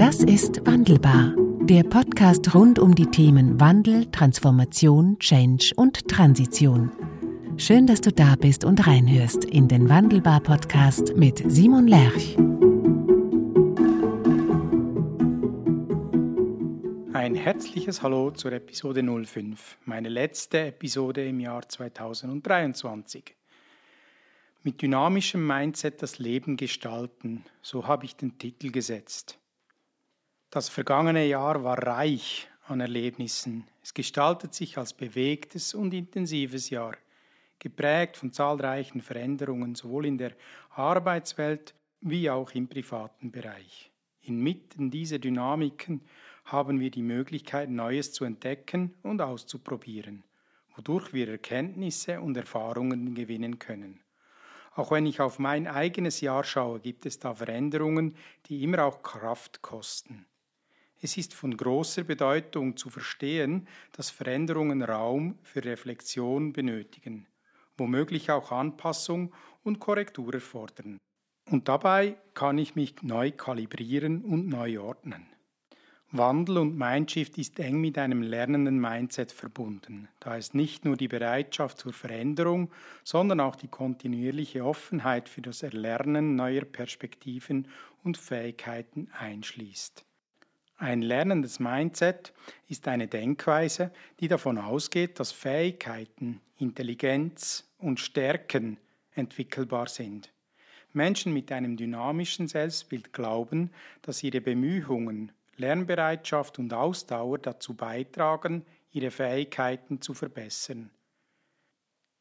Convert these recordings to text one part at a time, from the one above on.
Das ist Wandelbar, der Podcast rund um die Themen Wandel, Transformation, Change und Transition. Schön, dass du da bist und reinhörst in den Wandelbar Podcast mit Simon Lerch. Ein herzliches Hallo zur Episode 05, meine letzte Episode im Jahr 2023. Mit dynamischem Mindset das Leben gestalten, so habe ich den Titel gesetzt. Das vergangene Jahr war reich an Erlebnissen. Es gestaltet sich als bewegtes und intensives Jahr, geprägt von zahlreichen Veränderungen sowohl in der Arbeitswelt wie auch im privaten Bereich. Inmitten dieser Dynamiken haben wir die Möglichkeit, Neues zu entdecken und auszuprobieren, wodurch wir Erkenntnisse und Erfahrungen gewinnen können. Auch wenn ich auf mein eigenes Jahr schaue, gibt es da Veränderungen, die immer auch Kraft kosten. Es ist von großer Bedeutung zu verstehen, dass Veränderungen Raum für Reflexion benötigen, womöglich auch Anpassung und Korrektur erfordern. Und dabei kann ich mich neu kalibrieren und neu ordnen. Wandel und Mindshift ist eng mit einem lernenden Mindset verbunden, da es nicht nur die Bereitschaft zur Veränderung, sondern auch die kontinuierliche Offenheit für das Erlernen neuer Perspektiven und Fähigkeiten einschließt. Ein lernendes Mindset ist eine Denkweise, die davon ausgeht, dass Fähigkeiten, Intelligenz und Stärken entwickelbar sind. Menschen mit einem dynamischen Selbstbild glauben, dass ihre Bemühungen, Lernbereitschaft und Ausdauer dazu beitragen, ihre Fähigkeiten zu verbessern.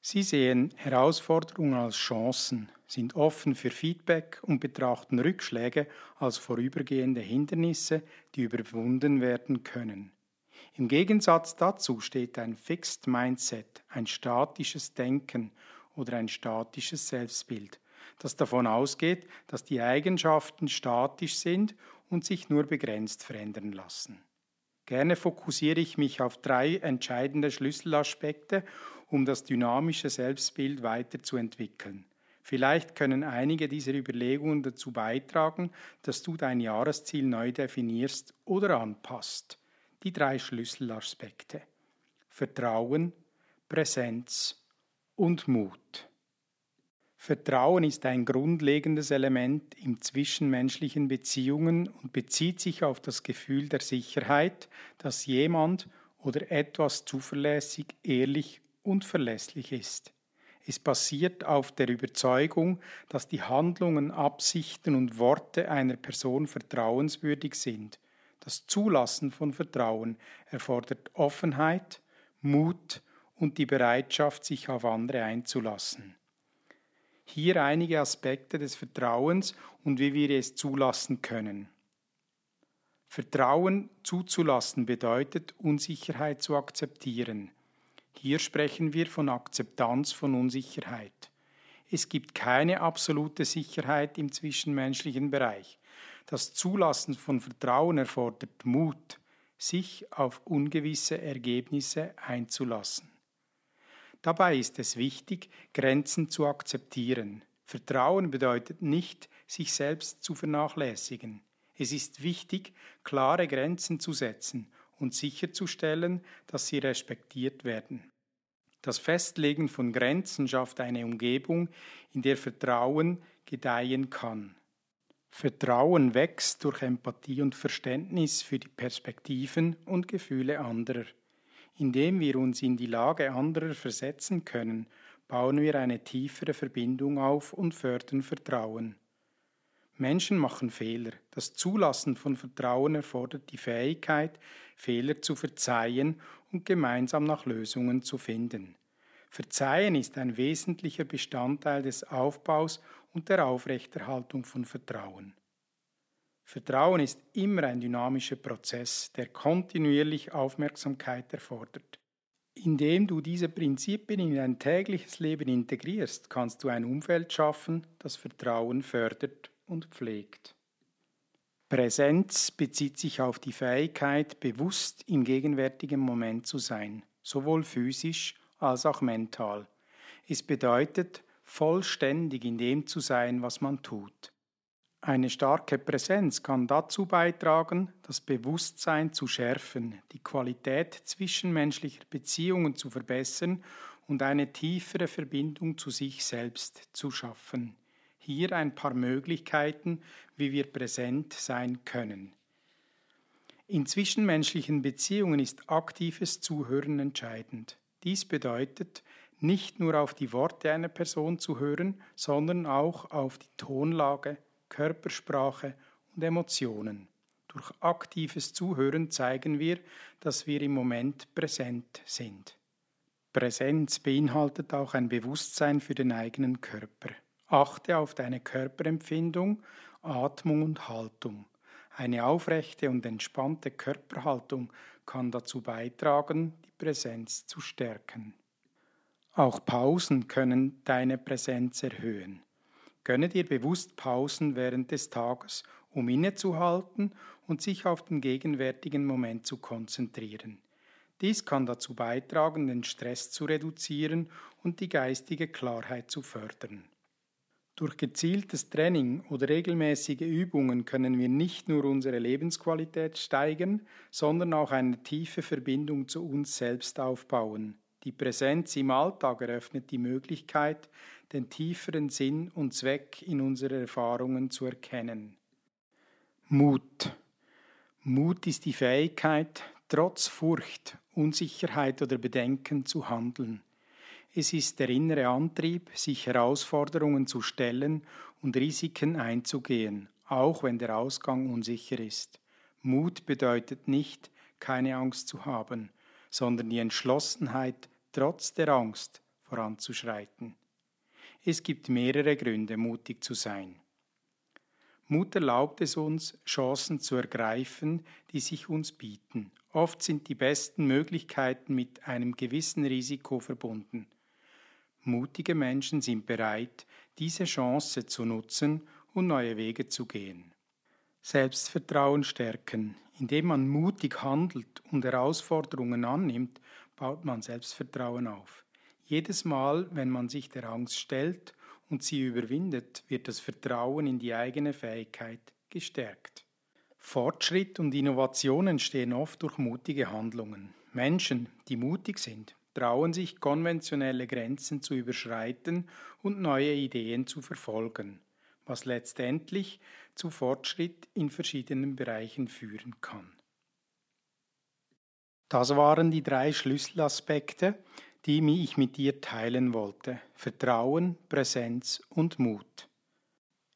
Sie sehen Herausforderungen als Chancen, sind offen für Feedback und betrachten Rückschläge als vorübergehende Hindernisse, die überwunden werden können. Im Gegensatz dazu steht ein Fixed Mindset, ein statisches Denken oder ein statisches Selbstbild, das davon ausgeht, dass die Eigenschaften statisch sind und sich nur begrenzt verändern lassen. Gerne fokussiere ich mich auf drei entscheidende Schlüsselaspekte um das dynamische Selbstbild weiterzuentwickeln. Vielleicht können einige dieser Überlegungen dazu beitragen, dass du dein Jahresziel neu definierst oder anpasst. Die drei Schlüsselaspekte. Vertrauen, Präsenz und Mut. Vertrauen ist ein grundlegendes Element im zwischenmenschlichen Beziehungen und bezieht sich auf das Gefühl der Sicherheit, dass jemand oder etwas zuverlässig, ehrlich und verlässlich ist. Es basiert auf der Überzeugung, dass die Handlungen, Absichten und Worte einer Person vertrauenswürdig sind. Das Zulassen von Vertrauen erfordert Offenheit, Mut und die Bereitschaft, sich auf andere einzulassen. Hier einige Aspekte des Vertrauens und wie wir es zulassen können. Vertrauen zuzulassen bedeutet, Unsicherheit zu akzeptieren. Hier sprechen wir von Akzeptanz von Unsicherheit. Es gibt keine absolute Sicherheit im zwischenmenschlichen Bereich. Das Zulassen von Vertrauen erfordert Mut, sich auf ungewisse Ergebnisse einzulassen. Dabei ist es wichtig, Grenzen zu akzeptieren. Vertrauen bedeutet nicht, sich selbst zu vernachlässigen. Es ist wichtig, klare Grenzen zu setzen und sicherzustellen, dass sie respektiert werden. Das Festlegen von Grenzen schafft eine Umgebung, in der Vertrauen gedeihen kann. Vertrauen wächst durch Empathie und Verständnis für die Perspektiven und Gefühle anderer. Indem wir uns in die Lage anderer versetzen können, bauen wir eine tiefere Verbindung auf und fördern Vertrauen. Menschen machen Fehler. Das Zulassen von Vertrauen erfordert die Fähigkeit, Fehler zu verzeihen und gemeinsam nach Lösungen zu finden. Verzeihen ist ein wesentlicher Bestandteil des Aufbaus und der Aufrechterhaltung von Vertrauen. Vertrauen ist immer ein dynamischer Prozess, der kontinuierlich Aufmerksamkeit erfordert. Indem du diese Prinzipien in dein tägliches Leben integrierst, kannst du ein Umfeld schaffen, das Vertrauen fördert und pflegt. Präsenz bezieht sich auf die Fähigkeit, bewusst im gegenwärtigen Moment zu sein, sowohl physisch als auch mental. Es bedeutet, vollständig in dem zu sein, was man tut. Eine starke Präsenz kann dazu beitragen, das Bewusstsein zu schärfen, die Qualität zwischenmenschlicher Beziehungen zu verbessern und eine tiefere Verbindung zu sich selbst zu schaffen. Hier ein paar Möglichkeiten, wie wir präsent sein können. In zwischenmenschlichen Beziehungen ist aktives Zuhören entscheidend. Dies bedeutet, nicht nur auf die Worte einer Person zu hören, sondern auch auf die Tonlage, Körpersprache und Emotionen. Durch aktives Zuhören zeigen wir, dass wir im Moment präsent sind. Präsenz beinhaltet auch ein Bewusstsein für den eigenen Körper. Achte auf deine Körperempfindung, Atmung und Haltung. Eine aufrechte und entspannte Körperhaltung kann dazu beitragen, die Präsenz zu stärken. Auch Pausen können deine Präsenz erhöhen. Gönne dir bewusst Pausen während des Tages, um innezuhalten und sich auf den gegenwärtigen Moment zu konzentrieren. Dies kann dazu beitragen, den Stress zu reduzieren und die geistige Klarheit zu fördern. Durch gezieltes Training oder regelmäßige Übungen können wir nicht nur unsere Lebensqualität steigern, sondern auch eine tiefe Verbindung zu uns selbst aufbauen. Die Präsenz im Alltag eröffnet die Möglichkeit, den tieferen Sinn und Zweck in unseren Erfahrungen zu erkennen. Mut. Mut ist die Fähigkeit, trotz Furcht, Unsicherheit oder Bedenken zu handeln. Es ist der innere Antrieb, sich Herausforderungen zu stellen und Risiken einzugehen, auch wenn der Ausgang unsicher ist. Mut bedeutet nicht, keine Angst zu haben, sondern die Entschlossenheit, trotz der Angst voranzuschreiten. Es gibt mehrere Gründe, mutig zu sein. Mut erlaubt es uns, Chancen zu ergreifen, die sich uns bieten. Oft sind die besten Möglichkeiten mit einem gewissen Risiko verbunden. Mutige Menschen sind bereit, diese Chance zu nutzen und neue Wege zu gehen. Selbstvertrauen stärken. Indem man mutig handelt und Herausforderungen annimmt, baut man Selbstvertrauen auf. Jedes Mal, wenn man sich der Angst stellt und sie überwindet, wird das Vertrauen in die eigene Fähigkeit gestärkt. Fortschritt und Innovation entstehen oft durch mutige Handlungen. Menschen, die mutig sind, trauen sich konventionelle Grenzen zu überschreiten und neue Ideen zu verfolgen, was letztendlich zu Fortschritt in verschiedenen Bereichen führen kann. Das waren die drei Schlüsselaspekte, die ich mit dir teilen wollte. Vertrauen, Präsenz und Mut.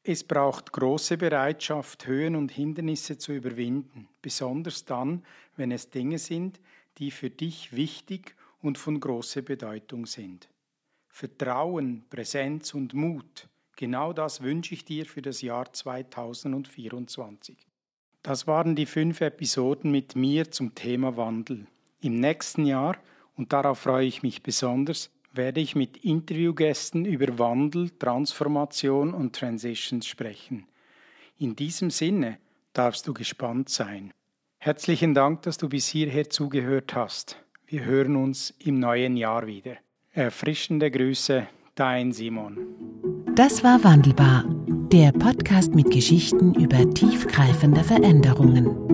Es braucht große Bereitschaft, Höhen und Hindernisse zu überwinden, besonders dann, wenn es Dinge sind, die für dich wichtig und von großer Bedeutung sind. Vertrauen, Präsenz und Mut, genau das wünsche ich dir für das Jahr 2024. Das waren die fünf Episoden mit mir zum Thema Wandel. Im nächsten Jahr, und darauf freue ich mich besonders, werde ich mit Interviewgästen über Wandel, Transformation und Transitions sprechen. In diesem Sinne darfst du gespannt sein. Herzlichen Dank, dass du bis hierher zugehört hast. Wir hören uns im neuen Jahr wieder. Erfrischende Grüße, dein Simon. Das war Wandelbar der Podcast mit Geschichten über tiefgreifende Veränderungen.